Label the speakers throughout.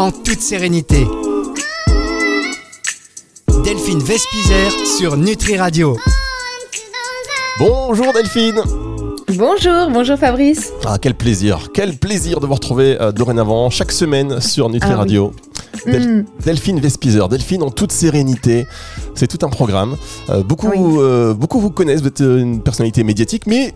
Speaker 1: en toute sérénité. Delphine Vespizer sur Nutri Radio.
Speaker 2: Bonjour Delphine
Speaker 3: Bonjour, bonjour Fabrice.
Speaker 2: Ah quel plaisir, quel plaisir de vous retrouver euh, dorénavant chaque semaine sur Nutri
Speaker 3: Ah oui.
Speaker 2: Radio. Del-
Speaker 3: Mm.
Speaker 2: Delphine Vespizer, Delphine en toute sérénité, c'est tout un programme. Euh, beaucoup,
Speaker 3: Oui.
Speaker 2: euh, beaucoup vous connaissent, vous êtes une personnalité médiatique, mais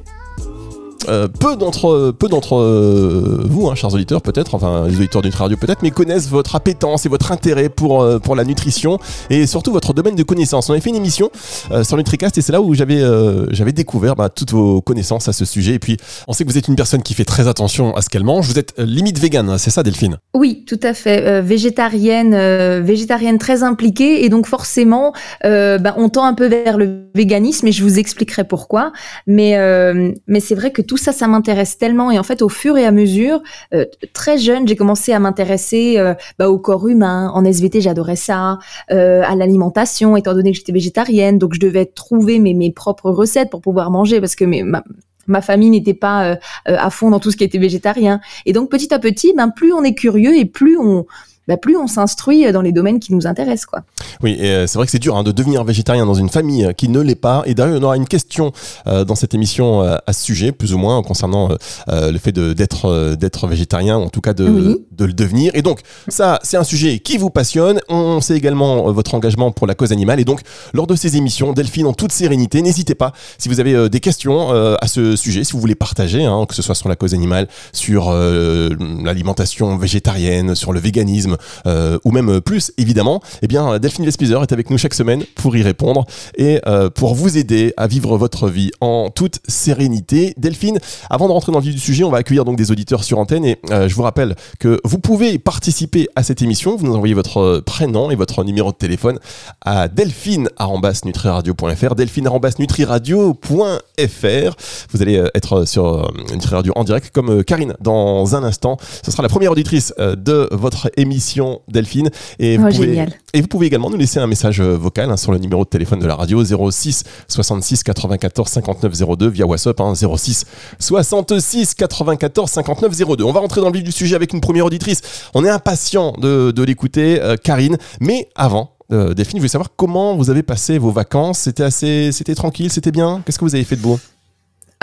Speaker 2: euh, peu d'entre peu d'entre euh, vous, hein, chers auditeurs peut-être, enfin les auditeurs Nutri Radio peut-être, mais connaissent votre appétence et votre intérêt pour, euh, pour la nutrition et surtout votre domaine de connaissances. On avait fait une émission euh, sur NutriCast et c'est là où j'avais euh, j'avais découvert bah, toutes vos connaissances à ce sujet. Et puis on sait que vous êtes une personne qui fait très attention à ce qu'elle mange. Vous êtes euh, limite vegan, hein, c'est ça Delphine?
Speaker 3: Oui, tout à fait. Euh, végétarienne, euh, végétarienne très impliquée et donc forcément, euh, ben, on tend un peu vers le véganisme et je vous expliquerai pourquoi. Mais euh, mais c'est vrai que tout ça, ça m'intéresse tellement et en fait, au fur et à mesure, euh, très jeune, j'ai commencé à m'intéresser euh, bah, au corps humain. En SVT, j'adorais ça, euh, à l'alimentation, étant donné que j'étais végétarienne, donc je devais trouver mes mes propres recettes pour pouvoir manger parce que ma, famille n'était pas à fond dans tout ce qui était végétarien. Et donc petit à petit, ben plus on est curieux et plus on ben, plus on s'instruit dans les domaines qui nous intéressent quoi.
Speaker 2: Oui, et euh, c'est vrai que c'est dur hein, de devenir végétarien dans une famille euh, qui ne l'est pas. Et d'ailleurs, on aura une question euh, dans cette émission euh, à ce sujet, plus ou moins concernant euh, euh, le fait d'être euh, d'être végétarien, ou en tout cas de,
Speaker 3: Oui.
Speaker 2: de le devenir. Et donc, ça, c'est un sujet qui vous passionne. On sait également euh, votre engagement pour la cause animale. Et donc, lors de ces émissions, Delphine, en toute sérénité, n'hésitez pas, si vous avez euh, des questions euh, à ce sujet, si vous voulez partager, hein, que ce soit sur la cause animale, sur euh, l'alimentation végétarienne, sur le véganisme, euh, ou même plus, évidemment, eh bien, Delphine Vespizer est avec nous chaque semaine pour y répondre et euh, pour vous aider à vivre votre vie en toute sérénité. Delphine, avant de rentrer dans le vif du sujet, on va accueillir donc des auditeurs sur antenne et euh, je vous rappelle que vous pouvez participer à cette émission. Vous nous envoyez votre prénom et votre numéro de téléphone à delphine@nutriradio.fr, delphine@nutriradio.fr. Vous allez être sur Nutri Radio en direct comme Karine dans un instant. Ce sera la première auditrice de votre émission Delphine et vous
Speaker 3: Oh,
Speaker 2: pouvez
Speaker 3: génial.
Speaker 2: et vous pouvez également nous laisser un message euh, vocal hein, sur le numéro de téléphone de la radio 06 66 94 59 02 via WhatsApp hein, 06 66 94 59 02. On va rentrer dans le vif du sujet avec une première auditrice. On est impatient de, de l'écouter, euh, Karine. Mais avant, euh, Delphine, je voulais savoir comment vous avez passé vos vacances. C'était assez, c'était tranquille, c'était bien? Qu'est-ce que vous avez fait de beau?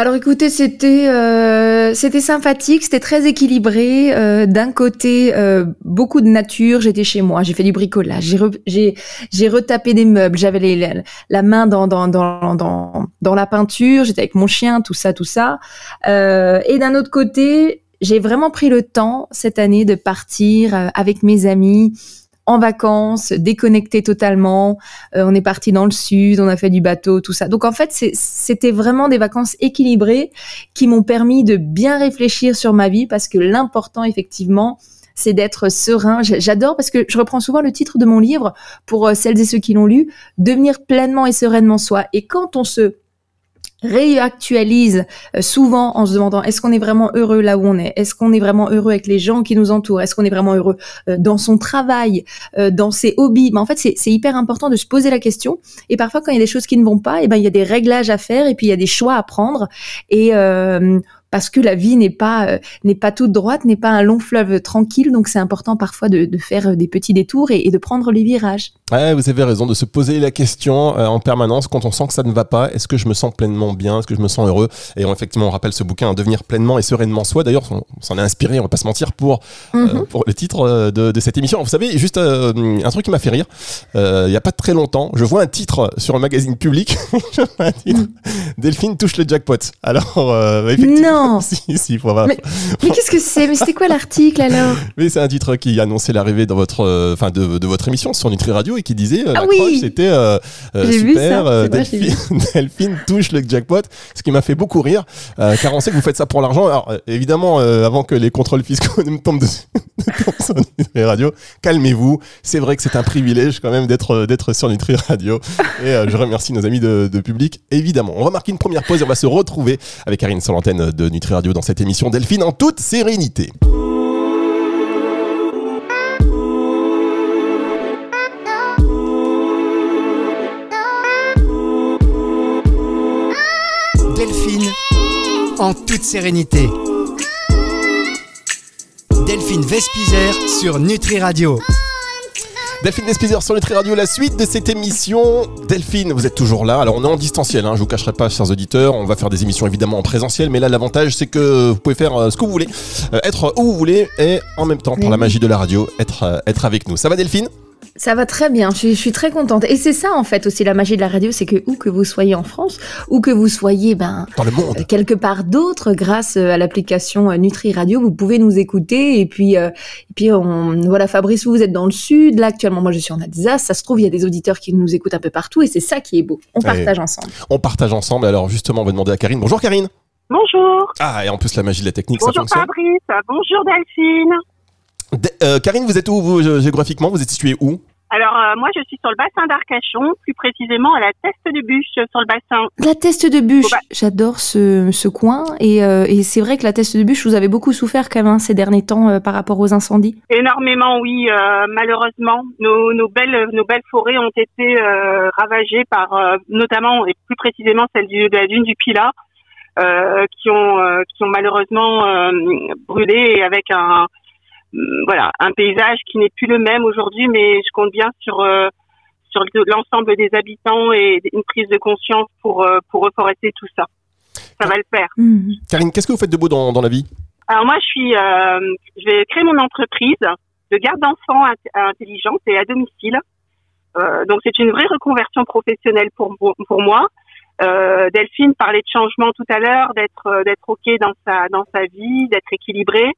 Speaker 3: Alors écoutez, c'était euh, c'était sympathique, c'était très équilibré. Euh, D'un côté, euh, beaucoup de nature. J'étais chez moi, j'ai fait du bricolage, j'ai j'ai retapé des meubles, j'avais la, la main dans dans dans dans dans la peinture. J'étais avec mon chien, tout ça, tout ça. Euh, et d'un autre côté, j'ai vraiment pris le temps cette année de partir euh, avec mes amis en vacances, déconnecté totalement. Euh, on est parti dans le sud, on a fait du bateau, tout ça. Donc en fait, c'était vraiment des vacances équilibrées qui m'ont permis de bien réfléchir sur ma vie parce que l'important effectivement, c'est d'être serein. J'adore parce que je reprends souvent le titre de mon livre pour euh, celles et ceux qui l'ont lu, devenir pleinement et sereinement soi. Et quand on se réactualise euh, souvent en se demandant est-ce qu'on est vraiment heureux là où on est? Est-ce qu'on est vraiment heureux avec les gens qui nous entourent? Est-ce qu'on est vraiment heureux euh, dans son travail, euh, dans ses hobbies? Mais en fait, c'est hyper important de se poser la question. Et parfois, quand il y a des choses qui ne vont pas, et ben il y a des réglages à faire et puis il y a des choix à prendre. Et euh, parce que la vie n'est pas euh, n'est pas toute droite, n'est pas un long fleuve tranquille, donc c'est important parfois de, de faire euh, des petits détours et, et de prendre les virages.
Speaker 2: Ouais, vous avez raison de se poser la question euh, en permanence quand on sent que ça ne va pas. Est-ce que je me sens pleinement bien? Est-ce que je me sens heureux? Et on, effectivement, on rappelle ce bouquin, hein, Devenir pleinement et sereinement soi. D'ailleurs, on, on s'en est inspiré, on va pas se mentir, pour, euh,
Speaker 3: Mhm.
Speaker 2: pour le titre de, de cette émission. Vous savez, juste un truc qui m'a fait rire. Il y a pas très longtemps, je vois un titre sur un magazine public. Un titre, Delphine touche le jackpot. Alors, effectivement,
Speaker 3: Non.
Speaker 2: si, si, faut avoir-
Speaker 3: Mais- Mais qu'est-ce que c'est? Mais c'était quoi l'article alors?
Speaker 2: Mais c'est un titre qui annonçait l'arrivée dans votre, euh, enfin de, de votre émission sur Nutri Radio et qui disait euh,
Speaker 3: Ah oui.
Speaker 2: c'était euh, euh, super. euh, Delphine, Delphine touche le jackpot, ce qui m'a fait beaucoup rire, car on sait que vous faites ça pour l'argent. Alors évidemment, avant que les contrôles fiscaux ne me tombent dessus, sur Nutri Radio, calmez-vous. C'est vrai que c'est un privilège quand même d'être d'être sur Nutri Radio et je remercie nos amis de, de public. Évidemment, on va marquer une première pause et on va se retrouver avec Karine sur l'antenne de Nutri Radio dans cette émission Delphine en toute sérénité.
Speaker 1: Delphine en toute sérénité. Delphine Vespizer sur Nutri Radio.
Speaker 2: Delphine Despizer sur Nutri Radio, la suite de cette émission. Delphine, vous êtes toujours là. Alors on est en distanciel, hein, je vous cacherai pas, chers auditeurs. On va faire des émissions évidemment en présentiel, mais là l'avantage c'est que vous pouvez faire euh, ce que vous voulez, euh, être où vous voulez et en même temps, pour la magie de la radio, être, euh, être avec nous. Ça va Delphine?
Speaker 3: Ça va très bien, je suis, je suis très contente. Et c'est ça en fait aussi la magie de la radio, c'est que où que vous soyez en France, ou que vous soyez ben,
Speaker 2: Dans le monde.
Speaker 3: euh, quelque part d'autre, grâce euh, à l'application euh, Nutri Radio, vous pouvez nous écouter. Et puis, euh, et puis on, voilà, Fabrice, vous êtes dans le sud. Là actuellement, moi je suis en Alsace. Ça se trouve, il y a des auditeurs qui nous écoutent un peu partout, et c'est ça qui est beau. On
Speaker 2: Ouais.
Speaker 3: partage ensemble.
Speaker 2: On partage ensemble. Alors justement, on va demander à Karine. Bonjour Karine.
Speaker 4: Bonjour.
Speaker 2: Ah, et en plus la magie de la technique, ça
Speaker 4: Bonjour
Speaker 2: fonctionne.
Speaker 4: Fabrice. Bonjour Delphine.
Speaker 2: De- euh, Karine, vous êtes où vous, géographiquement? Vous êtes située où?
Speaker 4: Alors euh, moi je suis sur le bassin d'Arcachon, plus précisément à la Teste du Bûche sur le bassin.
Speaker 3: La teste de bûche, j'adore ce, ce coin. Et, euh, et c'est vrai que la teste de bûche, vous avez beaucoup souffert quand même hein, ces derniers temps euh, par rapport aux incendies.
Speaker 4: Énormément, oui. euh, malheureusement, nos, nos belles nos belles forêts ont été euh, ravagées par euh, notamment et plus précisément celle du, de la dune du Pilat, euh, qui ont euh, qui ont malheureusement euh, brûlé avec un voilà un paysage qui n'est plus le même aujourd'hui, mais je compte bien sur euh, sur le- l'ensemble des habitants et une prise de conscience pour euh, pour reforester tout ça. Ça va le faire.
Speaker 3: Mhm.
Speaker 2: Karine, qu'est-ce que vous faites de beau dans, dans la vie?
Speaker 4: Alors moi, je suis, euh, je vais créer mon entreprise de garde d'enfants int- intelligente et à domicile. Euh, donc c'est une vraie reconversion professionnelle pour pour moi. Euh, Delphine parlait de changement tout à l'heure, d'être euh, d'être ok dans sa dans sa vie, d'être équilibré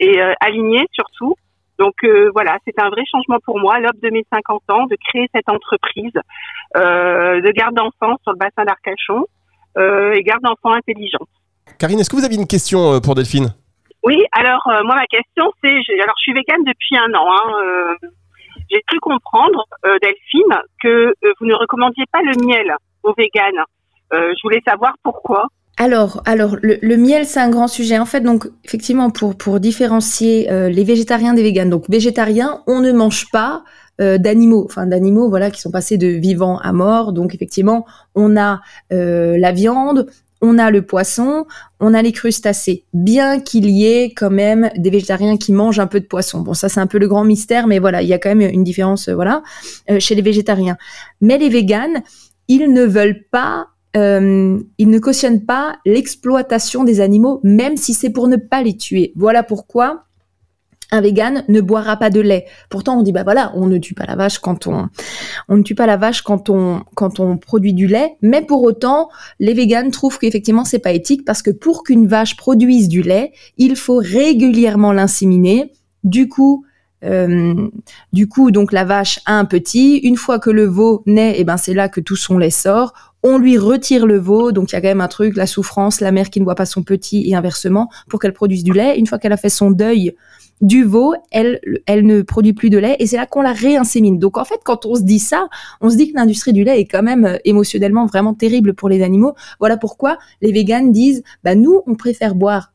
Speaker 4: et euh, aligné surtout. Donc euh, voilà, c'est un vrai changement pour moi, l'aube de mes 50 ans, de créer cette entreprise euh, de garde d'enfants sur le bassin d'Arcachon euh, et garde d'enfants intelligente.
Speaker 2: Karine, est-ce que vous aviez une question euh, pour Delphine?
Speaker 4: Oui, alors euh, moi ma question c'est, alors je suis végane depuis un an. Hein, euh, j'ai cru comprendre, euh, Delphine, que euh, vous ne recommandiez pas le miel aux véganes. Euh, je voulais savoir pourquoi.
Speaker 3: Alors, alors le, miel, c'est un grand sujet. En fait, donc, effectivement, pour, pour différencier euh, les végétariens des véganes. Donc, végétariens, on ne mange pas euh, d'animaux, enfin d'animaux, voilà, qui sont passés de vivants à morts. Donc, effectivement, on a euh, la viande, on a le poisson, on a les crustacés. Bien qu'il y ait quand même des végétariens qui mangent un peu de poisson. Bon, ça, c'est un peu le grand mystère, mais voilà, il y a quand même une différence, euh, voilà, chez les végétariens. Mais les véganes, ils ne veulent pas euh, ils ne cautionnent pas l'exploitation des animaux, même si c'est pour ne pas les tuer. Voilà pourquoi un vegan ne boira pas de lait. Pourtant, on dit bah voilà, on ne tue pas la vache quand on, on ne tue pas la vache quand on, quand on produit du lait. Mais pour autant, les véganes trouvent qu'effectivement c'est pas éthique parce que pour qu'une vache produise du lait, il faut régulièrement l'inséminer. Du coup, euh, du coup, donc la vache a un petit. Une fois que le veau naît, et ben c'est là que tout son lait sort. On lui retire le veau, donc il y a quand même un truc, la souffrance, la mère qui ne voit pas son petit et inversement, pour qu'elle produise du lait. Une fois qu'elle a fait son deuil du veau, elle, elle ne produit plus de lait et c'est là qu'on la réinsémine. Donc en fait, quand on se dit ça, on se dit que l'industrie du lait est quand même euh, émotionnellement vraiment terrible pour les animaux. Voilà pourquoi les véganes disent, bah nous, on préfère boire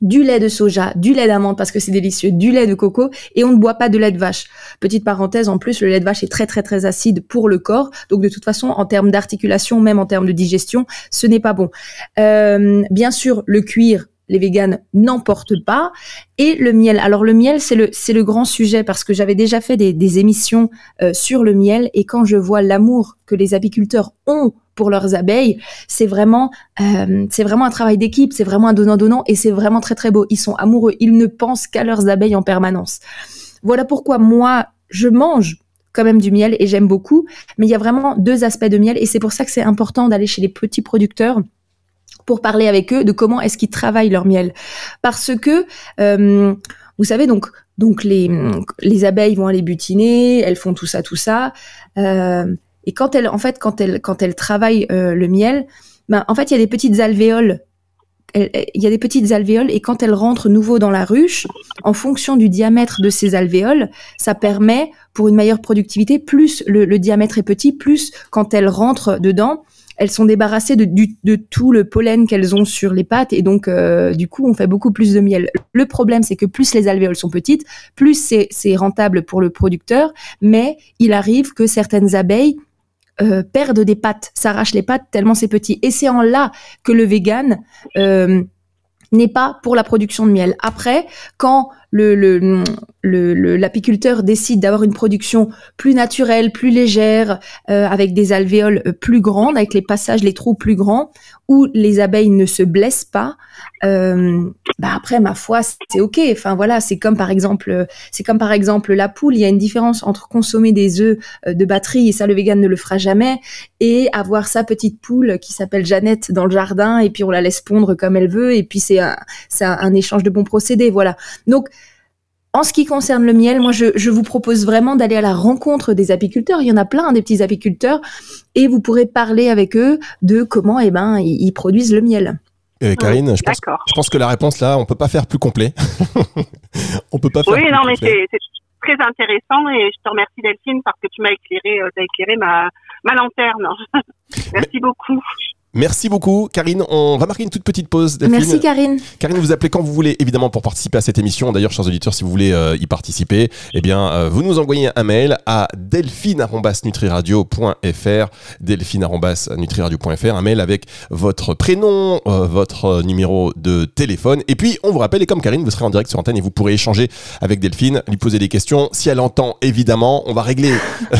Speaker 3: du lait de soja, du lait d'amande parce que c'est délicieux, du lait de coco et on ne boit pas de lait de vache. Petite parenthèse, en plus, le lait de vache est très très très acide pour le corps, donc de toute façon, en termes d'articulation, même en termes de digestion, ce n'est pas bon. Euh, bien sûr, le cuir, les véganes n'emportent pas. Et le miel. Alors le miel, c'est le c'est le grand sujet parce que j'avais déjà fait des, des émissions euh, sur le miel et quand je vois l'amour que les apiculteurs ont pour leurs abeilles, c'est vraiment euh, c'est vraiment un travail d'équipe, c'est vraiment un donnant donnant et c'est vraiment très très beau. Ils sont amoureux, ils ne pensent qu'à leurs abeilles en permanence. Voilà pourquoi moi je mange quand même du miel et j'aime beaucoup, mais il y a vraiment deux aspects de miel et c'est pour ça que c'est important d'aller chez les petits producteurs pour parler avec eux de comment est-ce qu'ils travaillent leur miel. Parce que, euh, vous savez, donc, donc les, les abeilles vont aller butiner, elles font tout ça, tout ça. Euh, et quand elles, en fait, quand elles, quand elles travaillent euh, le miel, ben, en fait, il y a des petites alvéoles. Il y a des petites alvéoles et quand elles rentrent nouveau dans la ruche, en fonction du diamètre de ces alvéoles, ça permet pour une meilleure productivité, plus le, le diamètre est petit, plus quand elles rentrent dedans, elles sont débarrassées de, tout le pollen qu'elles ont sur les pattes et donc euh, du coup on fait beaucoup plus de miel. Le problème c'est que plus les alvéoles sont petites, plus c'est, rentable pour le producteur, mais il arrive que certaines abeilles euh, perdent des pattes, s'arrachent les pattes tellement c'est petit. Et c'est en là que le vegan euh, n'est pas pour la production de miel. Après, quand le, l'apiculteur décide d'avoir une production plus naturelle, plus légère, euh, avec des alvéoles euh, plus grandes, avec les passages, les trous plus grands, où les abeilles ne se blessent pas, euh, bah après ma foi c'est ok. Enfin voilà, c'est comme par exemple, c'est comme par exemple la poule. Il y a une différence entre consommer des œufs de batterie et ça le vegan ne le fera jamais, et avoir sa petite poule qui s'appelle Jeannette dans le jardin et puis on la laisse pondre comme elle veut et puis c'est un, c'est un échange de bons procédés. Voilà. Donc en ce qui concerne le miel, moi, je, vous propose vraiment d'aller à la rencontre des apiculteurs. Il y en a plein, des petits apiculteurs, et vous pourrez parler avec eux de comment, eh ben, ils, produisent le miel.
Speaker 2: Euh, Karine, je pense, je pense, que la réponse là, on peut pas faire plus complet. on peut pas faire.
Speaker 4: Oui, non, mais c'est très intéressant et je te remercie Delphine parce que tu m'as éclairé, euh, as éclairé ma, ma lanterne. Merci beaucoup.
Speaker 2: Merci beaucoup, Karine. On va marquer une toute petite pause.
Speaker 3: Merci, Karine.
Speaker 2: Karine, vous appelez quand vous voulez, évidemment, pour participer à cette émission. D'ailleurs, chers auditeurs, si vous voulez euh, y participer, eh bien, euh, vous nous envoyez un mail à delphine.nutriradio.fr, delphine.nutriradio.fr, un mail avec votre prénom, euh, votre numéro de téléphone. Et puis, on vous rappelle, et comme Karine, vous serez en direct sur antenne et vous pourrez échanger avec Delphine, lui poser des questions. Si elle entend, évidemment, on va régler.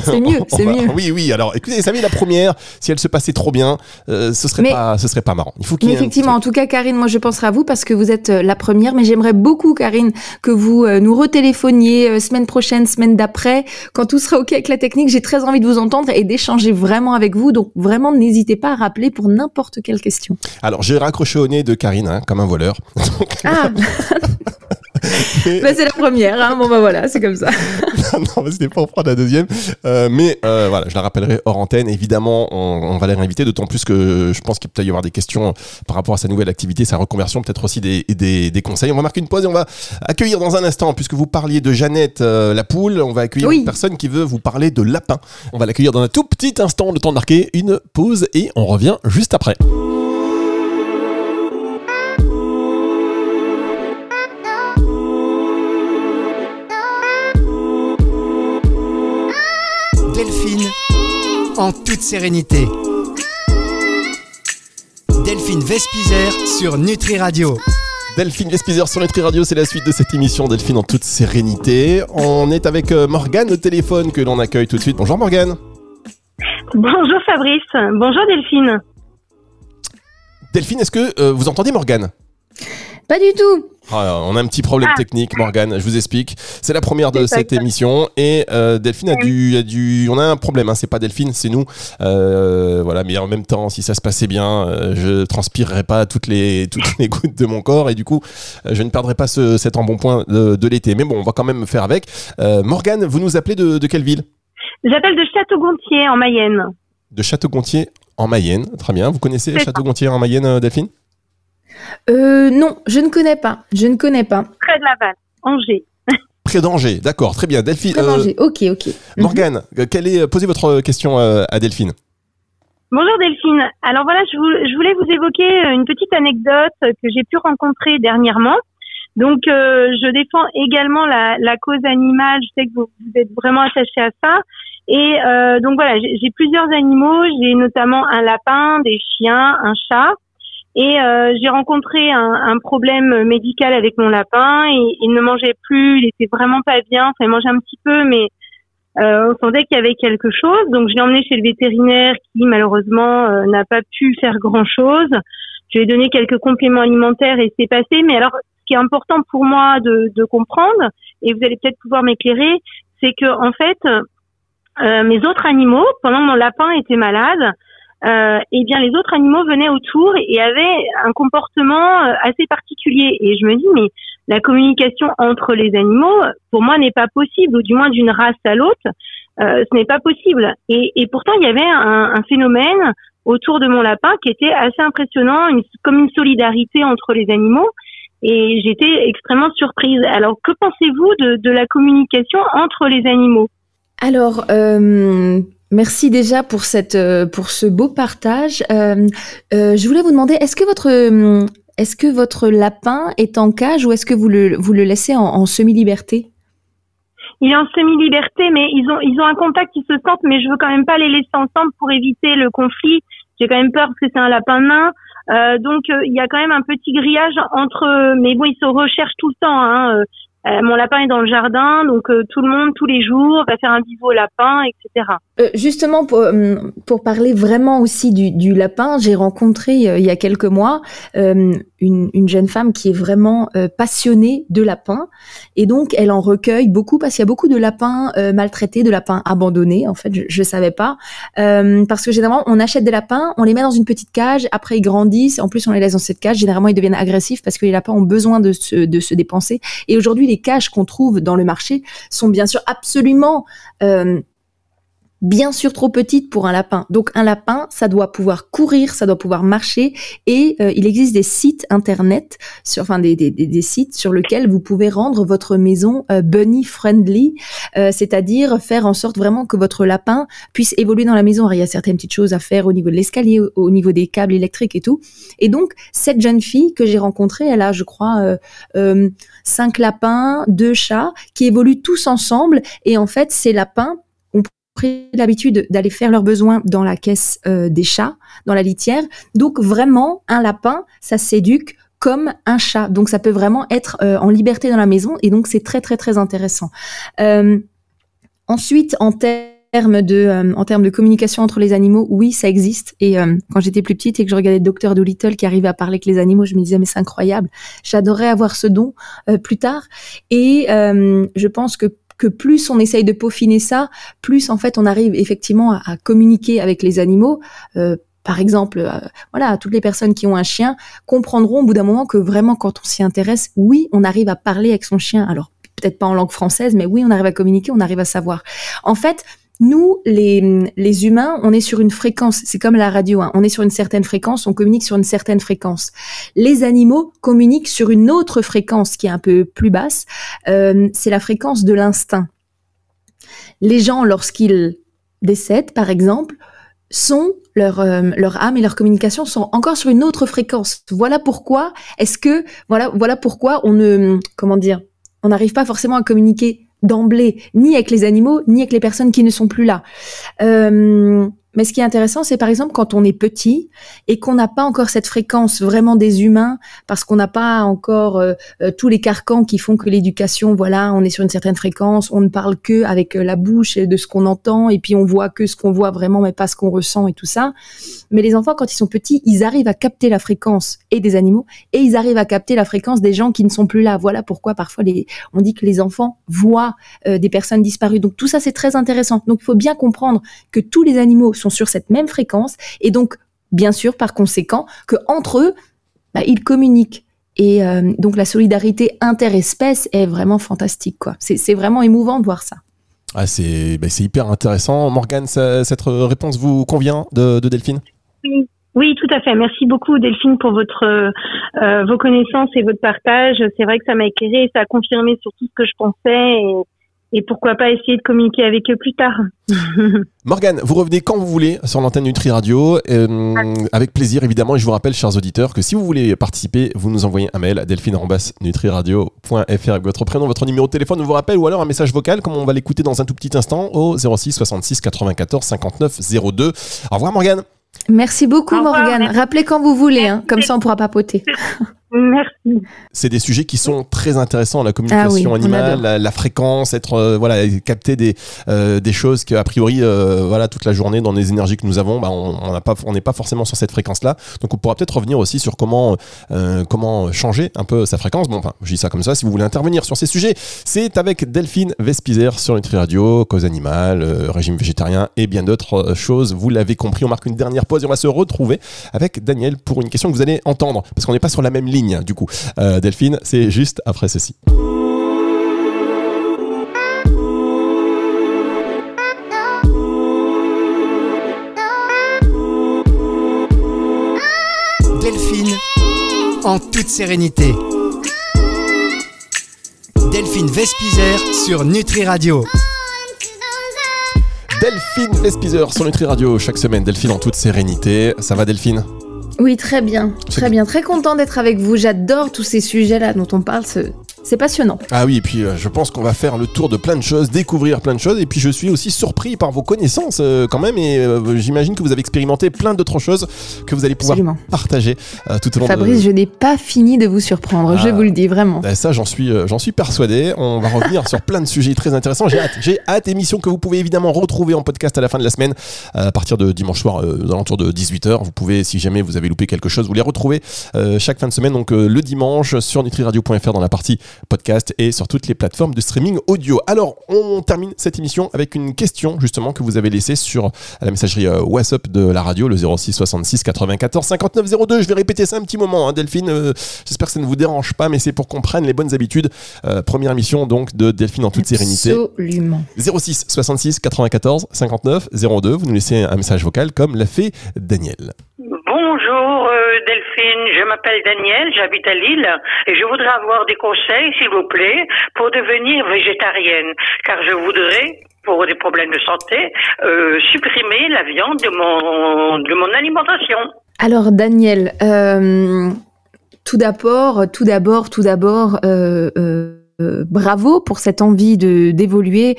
Speaker 3: c'est mieux, c'est mieux.
Speaker 2: Oui, oui. Alors, écoutez, ça met la première. Si elle se passait trop bien, ce serait pas, ce serait pas marrant.
Speaker 3: Il faut qu'il effectivement, en tout cas, Karine, moi je penserai à vous parce que vous êtes euh, la première, mais j'aimerais beaucoup, Karine, que vous euh, nous retéléphoniez euh, semaine prochaine, semaine d'après, quand tout sera ok avec la technique. J'ai très envie de vous entendre et d'échanger vraiment avec vous. Donc vraiment, n'hésitez pas à rappeler pour n'importe quelle question.
Speaker 2: Alors j'ai raccroché au nez de Karine, hein, comme un voleur.
Speaker 3: ah. bah, c'est la première, hein. bon bah voilà, c'est comme ça.
Speaker 2: non, mais c'était pas en prendre la deuxième. Euh, mais euh, voilà, je la rappellerai hors antenne. Évidemment, on, va les réinviter, d'autant plus que je pense qu'il peut y avoir des questions par rapport à sa nouvelle activité, sa reconversion, peut-être aussi des, des, des, conseils. On va marquer une pause et on va accueillir dans un instant, puisque vous parliez de Jeannette euh, la poule, on va accueillir une personne qui veut vous parler de lapin. On va l'accueillir dans un tout petit instant, le temps de marquer une pause et on revient juste après.
Speaker 1: En toute sérénité. Delphine Vespizer sur Nutri Radio.
Speaker 2: Delphine Vespizer sur Nutri Radio, c'est la suite de cette émission Delphine en toute sérénité. On est avec euh, Morgane au téléphone que l'on accueille tout de suite. Bonjour Morgane.
Speaker 5: Bonjour Fabrice. Bonjour Delphine.
Speaker 2: Delphine, est-ce que euh, vous entendez Morgane?
Speaker 3: Pas du tout.
Speaker 2: Ah, on a un petit problème ah. technique, Morgane. Je vous explique. C'est la première de cette émission et euh, Delphine a dû, a dû, on a un problème. Hein. C'est pas Delphine, c'est nous. Euh, voilà, mais en même temps, si ça se passait bien, euh, je transpirerais pas toutes les toutes les gouttes de mon corps et du coup, je ne perdrais pas ce, cet embonpoint de, de l'été. Mais bon, on va quand même faire avec. Morgane, vous nous appelez de, de quelle ville?
Speaker 5: J'appelle de Château-Gontier en Mayenne.
Speaker 2: De Château-Gontier en Mayenne, très bien. Vous connaissez Château-Gontier en Mayenne, Delphine?
Speaker 3: Euh, non, je ne connais pas. Je ne connais pas.
Speaker 5: Près de Laval, Angers.
Speaker 2: Près d'Angers, d'accord, très bien. Delphine.
Speaker 3: Près d'Angers, euh, ok, ok.
Speaker 2: Mhm. Morgane, quelle est, posez votre question euh, à Delphine.
Speaker 5: Bonjour Delphine. Alors voilà, je, voulais vous évoquer une petite anecdote que j'ai pu rencontrer dernièrement. Donc, je défends également la, cause animale. Je sais que vous, êtes vraiment attaché à ça. Et donc voilà, j'ai plusieurs animaux. J'ai notamment un lapin, des chiens, un chat. Et euh, j'ai rencontré un, un, problème médical avec mon lapin. Et, il ne mangeait plus, il était vraiment pas bien. Enfin, il mangeait un petit peu, mais euh, on sentait qu'il y avait quelque chose. Donc, je l'ai emmené chez le vétérinaire qui, malheureusement, euh, n'a pas pu faire grand-chose. Je lui ai donné quelques compléments alimentaires et c'est passé. Mais alors, ce qui est important pour moi de, de comprendre, et vous allez peut-être pouvoir m'éclairer, c'est que en fait, euh, mes autres animaux, pendant que mon lapin était malade, euh, eh bien les autres animaux venaient autour et avaient un comportement euh, assez particulier. Et je me dis, mais la communication entre les animaux, pour moi, n'est pas possible, ou du moins d'une race à l'autre, euh, ce n'est pas possible. Et, et, pourtant, il y avait un, un, phénomène autour de mon lapin qui était assez impressionnant, une, comme une solidarité entre les animaux. Et j'étais extrêmement surprise. Alors, que pensez-vous de, de la communication entre les animaux?
Speaker 3: Alors, euh, Merci déjà euh, pour ce beau partage. Euh, euh, je voulais vous demander est-ce que votre lapin est en cage ou est-ce que vous le laissez en, semi-liberté?
Speaker 5: Il est en semi-liberté, mais ils ont un contact, ils se sentent, mais je veux quand même pas les laisser ensemble pour éviter le conflit. J'ai quand même peur parce que c'est un lapin nain. donc il y a quand même un petit grillage entre, mais bon ils se recherchent tout le temps. Hein. Euh, mon lapin est dans le jardin, donc euh, tout le monde, tous les jours, va faire un bisou au lapin, etc.
Speaker 3: Euh, justement, pour, pour parler vraiment aussi du, du lapin, j'ai rencontré il y a quelques mois une, une jeune femme qui est vraiment passionnée de lapins. Et donc, elle en recueille beaucoup parce qu'il y a beaucoup de lapins maltraités, de lapins abandonnés. En fait, je ne savais pas. Parce que généralement, on achète des lapins, on les met dans une petite cage, après ils grandissent. En plus, on les laisse dans cette cage. Généralement, ils deviennent agressifs parce que les lapins ont besoin de se, de se dépenser. Et aujourd'hui, les cages qu'on trouve dans le marché sont bien sûr absolument... Euh, bien sûr trop petite pour un lapin. Donc un lapin, ça doit pouvoir courir, ça doit pouvoir marcher et euh, il existe des sites internet, sur, enfin des, des, des, sites sur lesquels vous pouvez rendre votre maison euh, bunny friendly, euh, c'est-à-dire faire en sorte vraiment que votre lapin puisse évoluer dans la maison. Alors, il y a certaines petites choses à faire au niveau de l'escalier, au, au niveau des câbles électriques et tout. Et donc cette jeune fille que j'ai rencontrée, elle a, je crois, euh, euh, cinq lapins, deux chats qui évoluent tous ensemble et en fait ces lapins pris l'habitude d'aller faire leurs besoins dans la caisse euh, des chats, dans la litière. Donc vraiment, un lapin, ça s'éduque comme un chat. Donc ça peut vraiment être euh, en liberté dans la maison et donc c'est très très très intéressant. Euh, ensuite, en termes de, euh, en termes de communication entre les animaux, oui, ça existe. Et euh, quand j'étais plus petite et que je regardais Docteur Dolittle qui arrivait à parler avec les animaux, je me disais mais c'est incroyable. J'adorerais avoir ce don euh, plus tard. Et je pense que que plus on essaye de peaufiner ça, plus en fait on arrive effectivement à, communiquer avec les animaux. Euh, par exemple, euh, voilà, toutes les personnes qui ont un chien comprendront au bout d'un moment que vraiment quand on s'y intéresse, oui, on arrive à parler avec son chien. Alors peut-être pas en langue française, mais oui, on arrive à communiquer, on arrive à savoir. En fait, nous, les, les humains, on est sur une fréquence. C'est comme la radio. Hein. On est sur une certaine fréquence, on communique sur une certaine fréquence. Les animaux communiquent sur une autre fréquence qui est un peu plus basse. Euh, c'est la fréquence de l'instinct. Les gens, lorsqu'ils décèdent, par exemple, sont leur euh, leur âme et leur communication sont encore sur une autre fréquence. Voilà pourquoi est-ce que voilà voilà pourquoi on ne comment dire on n'arrive pas forcément à communiquer d'emblée, ni avec les animaux, ni avec les personnes qui ne sont plus là. Euh, mais ce qui est intéressant, c'est par exemple quand on est petit et qu'on n'a pas encore cette fréquence vraiment des humains, parce qu'on n'a pas encore euh, euh, tous les carcans qui font que l'éducation, voilà, on est sur une certaine fréquence, on ne parle que avec euh, la bouche de ce qu'on entend, et puis on voit que ce qu'on voit vraiment, mais pas ce qu'on ressent et tout ça. Mais les enfants, quand ils sont petits, ils arrivent à capter la fréquence et des animaux, et ils arrivent à capter la fréquence des gens qui ne sont plus là. Voilà pourquoi parfois on dit que les enfants voient des personnes disparues. Donc tout ça, c'est très intéressant. Donc il faut bien comprendre que tous les animaux sur cette même fréquence et donc bien sûr par conséquent que entre eux bah, ils communiquent et euh, donc la solidarité interespèce est vraiment fantastique quoi c'est vraiment émouvant de voir ça
Speaker 2: ah, c'est bah, hyper intéressant Morgane cette réponse vous convient de, de Delphine?
Speaker 5: Oui. Oui, tout à fait. Merci beaucoup Delphine pour votre euh, vos connaissances et votre partage. C'est vrai que ça m'a éclairé et ça a confirmé sur tout ce que je pensais et, et pourquoi pas essayer de communiquer avec eux plus tard.
Speaker 2: Morgane, vous revenez quand vous voulez sur l'antenne Nutri Radio, euh, avec plaisir évidemment. Et je vous rappelle, chers auditeurs, que si vous voulez participer, vous nous envoyez un mail à delphine.nutriradio.fr avec votre prénom, votre numéro de téléphone, on vous rappelle, ou alors un message vocal, comme on va l'écouter dans un tout petit instant, au 06 66 94 59 02. Au revoir Morgane.
Speaker 3: Merci beaucoup Morgane. Rappelez quand vous voulez, hein, comme ça on pourra papoter.
Speaker 5: Merci.
Speaker 2: C'est des sujets qui sont très intéressants, la communication
Speaker 3: ah oui,
Speaker 2: animale, la, la, fréquence, être euh, voilà, capter des euh, des choses qu'a priori euh, voilà toute la journée dans les énergies que nous avons, bah, on n'a pas on n'est pas forcément sur cette fréquence-là. Donc on pourra peut-être revenir aussi sur comment euh, comment changer un peu sa fréquence. Bon, enfin, je dis ça comme ça. Si vous voulez intervenir sur ces sujets, c'est avec Delphine Vespizer sur Nutri Radio, cause animale, euh, régime végétarien et bien d'autres choses. Vous l'avez compris. On marque une dernière pause et on va se retrouver avec Daniel pour une question que vous allez entendre parce qu'on n'est pas sur la même ligne du coup. Euh, Delphine, c'est juste après ceci.
Speaker 1: Delphine, en toute sérénité. Delphine Vespizer sur Nutri Radio.
Speaker 2: Delphine Vespizer sur Nutri Radio chaque semaine. Delphine en toute sérénité. Ça va Delphine?
Speaker 3: Oui, très bien. Très bien. Très content d'être avec vous. J'adore tous ces sujets-là dont on parle. Ce... c'est passionnant.
Speaker 2: Ah oui, et puis euh, je pense qu'on va faire le tour de plein de choses, découvrir plein de choses, et puis je suis aussi surpris par vos connaissances euh, quand même, et euh, j'imagine que vous avez expérimenté plein d'autres choses que vous allez pouvoir
Speaker 3: Absolument.
Speaker 2: partager tout au long
Speaker 3: Fabrice,
Speaker 2: de...
Speaker 3: je n'ai pas fini de vous surprendre, je
Speaker 2: Ah.
Speaker 3: vous le dis vraiment.
Speaker 2: Ben, ça, j'en suis, j'en suis persuadé. On va revenir sur plein de sujets très intéressants. J'ai hâte. J'ai hâte. Émission que vous pouvez évidemment retrouver en podcast à la fin de la semaine, à partir de dimanche soir, aux alentours de 18h. Vous pouvez, si jamais vous avez loupé quelque chose, vous les retrouver euh, chaque fin de semaine, donc le dimanche sur nutriradio.fr dans la partie podcast et sur toutes les plateformes de streaming audio. Alors, on termine cette émission avec une question justement que vous avez laissée sur la messagerie euh, WhatsApp de la radio, le 06 66 94 59 02. Je vais répéter ça un petit moment, hein, Delphine. euh, J'espère que ça ne vous dérange pas, mais c'est pour qu'on prenne les bonnes habitudes. Euh, première émission donc de Delphine en toute sérénité.
Speaker 3: Absolument.
Speaker 2: 06 66 94 59 02. Vous nous laissez un message vocal comme l'a fait Daniel.
Speaker 6: Delphine, je m'appelle Daniel, j'habite à Lille et je voudrais avoir des conseils, s'il vous plaît, pour devenir végétarienne, car je voudrais, pour des problèmes de santé, euh, supprimer la viande de mon de mon alimentation.
Speaker 3: Alors Daniel, euh, tout d'abord, tout d'abord, tout d'abord, euh, euh, bravo pour cette envie de d'évoluer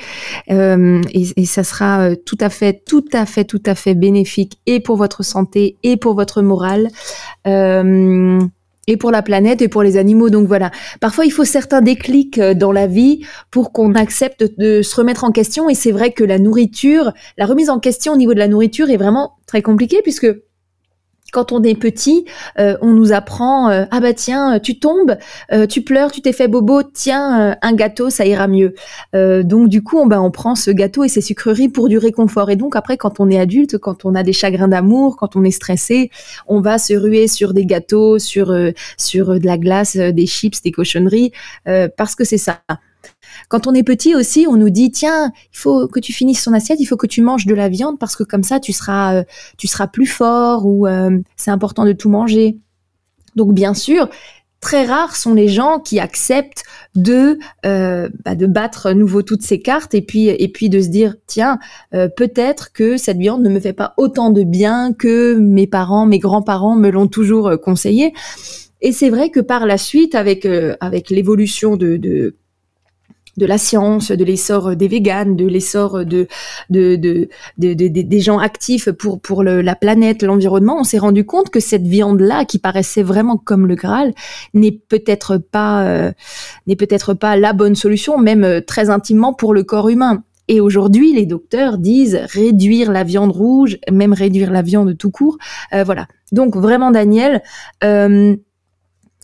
Speaker 3: euh, et, et ça sera euh, tout à fait, tout à fait, tout à fait bénéfique et pour votre santé et pour votre morale. Euh, et pour la planète et pour les animaux. Donc voilà. Parfois, il faut certains déclics euh, dans la vie pour qu'on accepte de se remettre en question. Et c'est vrai que la nourriture, la remise en question au niveau de la nourriture est vraiment très compliquée puisque quand on est petit, euh, on nous apprend euh, ah bah tiens euh, tu tombes, tu pleures, tu t'es fait bobo, tiens un gâteau ça ira mieux. Donc du coup on bah on prend ce gâteau et ces sucreries pour du réconfort et donc après quand on est adulte, quand on a des chagrins d'amour, quand on est stressé, on va se ruer sur des gâteaux, sur sur de la glace, des chips, des cochonneries parce que c'est ça. Quand on est petit aussi, on nous dit tiens, il faut que tu finisses ton assiette, il faut que tu manges de la viande parce que comme ça tu seras euh, tu seras plus fort ou euh, c'est important de tout manger. Donc bien sûr, très rares sont les gens qui acceptent de euh, bah, de battre à nouveau toutes ces cartes et puis et puis de se dire tiens peut-être que cette viande ne me fait pas autant de bien que mes parents, mes grands-parents me l'ont toujours conseillé. Et c'est vrai que par la suite, avec avec l'évolution de de la science, de l'essor des véganes, de l'essor de, de, de, de- de- de- des gens actifs pour, pour le- la planète, l'environnement, on s'est rendu compte que cette viande-là, qui paraissait vraiment comme le Graal, n'est peut-être pas, euh, n'est peut-être pas la bonne solution, même euh, très intimement pour le corps humain. Et aujourd'hui, les docteurs disent réduire la viande rouge, même réduire la viande tout court. Euh, voilà. Donc vraiment, Daniel, euh,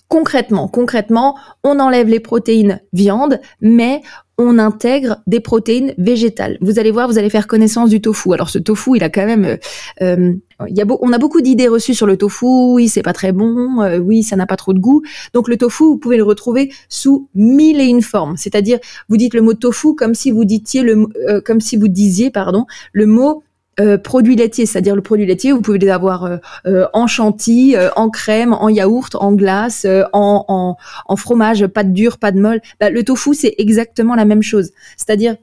Speaker 3: concrètement, concrètement, on enlève les protéines viande, mais on intègre des protéines végétales. Vous allez voir, vous allez faire connaissance du tofu. Alors ce tofu, il a quand même, euh, euh, il y a on a beaucoup d'idées reçues sur le tofu. Oui, c'est pas très bon. euh, oui, ça n'a pas trop de goût. Donc le tofu, vous pouvez le retrouver sous mille et une formes. C'est-à-dire, vous dites le mot tofu comme si vous le, euh, comme si vous disiez, pardon, le mot euh, produit laitier, c'est-à-dire le produit laitier, vous pouvez les avoir euh, euh, en chantilly, en crème, en yaourt, en glace, en fromage, pas de dur, pas de molle. Bah, le tofu, c'est exactement la même chose. C'est-à-dire,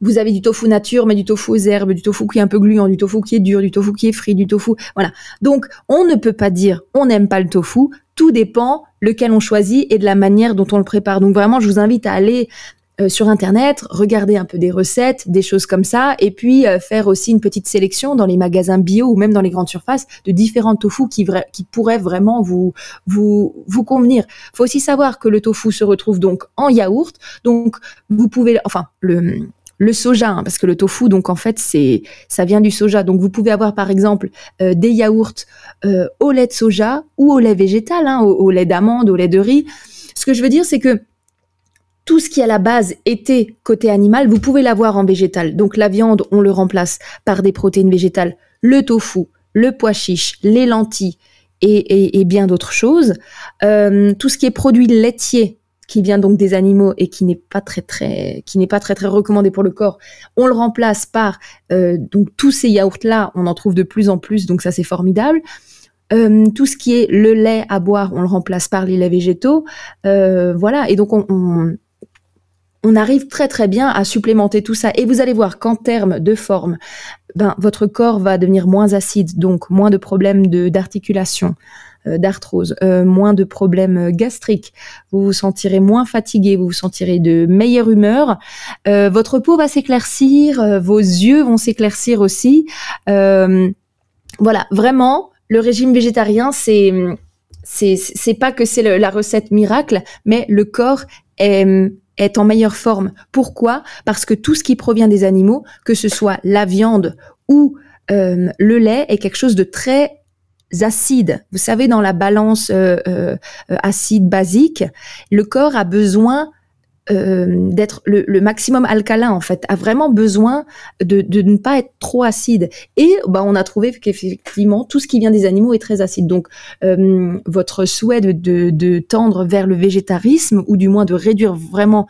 Speaker 3: vous avez du tofu nature, mais du tofu aux herbes, du tofu qui est un peu gluant, du tofu qui est dur, du tofu qui est frit, du tofu. Voilà. Donc, on ne peut pas dire on n'aime pas le tofu. Tout dépend lequel on choisit et de la manière dont on le prépare. Donc, vraiment, je vous invite à aller euh, sur Internet, regarder un peu des recettes, des choses comme ça, et puis euh, faire aussi une petite sélection dans les magasins bio ou même dans les grandes surfaces de différents tofu qui, qui pourraient vraiment vous, vous, vous convenir. faut aussi savoir que le tofu se retrouve donc en yaourt, donc vous pouvez, enfin, le, le soja, hein, parce que le tofu, donc en fait, c'est, ça vient du soja. Donc vous pouvez avoir par exemple euh, des yaourts euh, au lait de soja ou au lait végétal, hein, au, au lait d'amande, au lait de riz. Ce que je veux dire, c'est que tout ce qui à la base était côté animal, vous pouvez l'avoir en végétal. Donc la viande, on le remplace par des protéines végétales, le tofu, le pois chiche, les lentilles et, et- bien d'autres choses. Euh, tout ce qui est produit laitier, qui vient donc des animaux et qui n'est pas très très, qui n'est pas très très recommandé pour le corps, on le remplace par euh, donc tous ces yaourts là, on en trouve de plus en plus, donc ça c'est formidable. Euh, tout ce qui est le lait à boire, on le remplace par les laits végétaux. Voilà, et donc on, on, on arrive très très bien à supplémenter tout ça. Et vous allez voir qu'en termes de forme, ben, votre corps va devenir moins acide, donc moins de problèmes d'articulation. euh, d'arthrose, euh, moins de problèmes gastriques, vous vous sentirez moins fatigué, vous vous sentirez de meilleure humeur, euh, votre peau va s'éclaircir, euh, vos yeux vont s'éclaircir aussi. Euh, voilà, vraiment, le régime végétarien, c'est c'est pas que c'est la recette miracle, mais le corps est est en meilleure forme. Pourquoi? Parce que tout ce qui provient des animaux, que ce soit la viande ou euh, le lait, est quelque chose de très acide. Vous savez, dans la balance euh, euh, euh, acide-basique, le corps a besoin euh, d'être le, maximum alcalin en fait, a vraiment besoin de, de ne pas être trop acide. Et bah, on a trouvé qu'effectivement tout ce qui vient des animaux est très acide. Donc euh, votre souhait de, de, tendre vers le végétarisme ou du moins de réduire vraiment,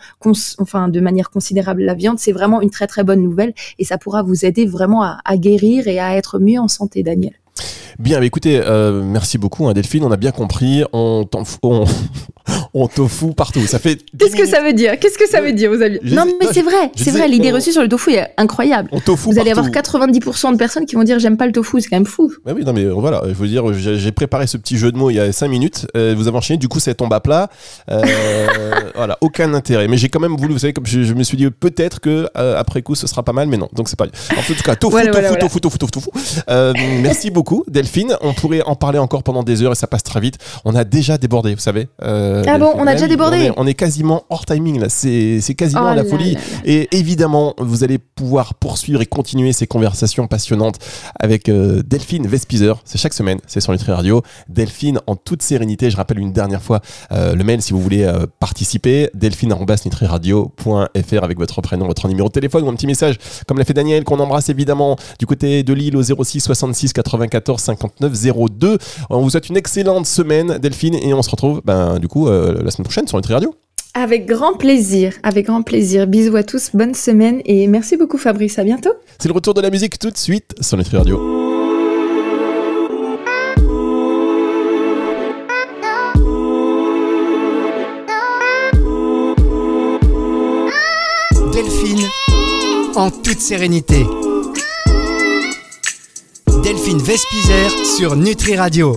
Speaker 3: enfin de manière considérable la viande, c'est vraiment une très très bonne nouvelle et ça pourra vous aider vraiment à, guérir et à être mieux en santé, Daniel.
Speaker 2: Bien, écoutez, euh, merci beaucoup, hein, Delphine. On a bien compris. On on, on tofu partout. Ça fait. 10
Speaker 3: Qu'est-ce que ça veut dire? Qu'est-ce que ça veut dire, vous avez
Speaker 2: Je
Speaker 3: Non, mais c'est vrai, c'est vrai. L'idée
Speaker 2: on-
Speaker 3: reçue sur le tofu est incroyable.
Speaker 2: On tofu
Speaker 3: Vous allez avoir
Speaker 2: partout.
Speaker 3: 90% de personnes qui vont dire j'aime pas le tofu, c'est quand même fou.
Speaker 2: Ouais, oui, non, mais voilà, il faut dire, j'ai préparé ce petit jeu de mots il y a 5 minutes. Euh, vous avez enchaîné, du coup, ça tombe à plat. Euh, voilà, aucun intérêt. Mais j'ai quand même voulu, vous savez, comme je, je me suis dit peut-être que euh, après coup, ce sera pas mal, mais non. Donc c'est pas. En tout cas, tofu,
Speaker 3: Voilà,
Speaker 2: tofu,
Speaker 3: voilà,
Speaker 2: tofu, tofu, tofu, tofu. Euh, merci beaucoup, Delphine. On pourrait en parler encore pendant des heures et ça passe très vite. On a déjà débordé, vous savez. Euh,
Speaker 3: Ah bon, on a déjà débordé
Speaker 2: on est, on est quasiment hors timing là. C'est quasiment
Speaker 3: Oh
Speaker 2: la folie.
Speaker 3: là là.
Speaker 2: Et évidemment, vous allez pouvoir poursuivre et continuer ces conversations passionnantes avec euh, Delphine Vespizer. C'est chaque semaine, c'est sur Nutri Radio. Delphine en toute sérénité. Je rappelle une dernière fois euh, le mail si vous voulez euh, participer. delphine.nutriradio.fr avec votre prénom, votre numéro de téléphone ou un petit message comme l'a fait Daniel qu'on embrasse évidemment du côté de Lille au 06 66 94 59 02. On vous souhaite une excellente semaine Delphine et on se retrouve ben, du coup euh, la semaine prochaine sur Nutri Radio.
Speaker 3: Avec grand plaisir, avec grand plaisir. Bisous à tous, bonne semaine et merci beaucoup Fabrice, à bientôt.
Speaker 2: C'est le retour de la musique tout de suite sur Nutri Radio.
Speaker 1: Delphine, en toute sérénité. Delphine Vespizer sur Nutri Radio.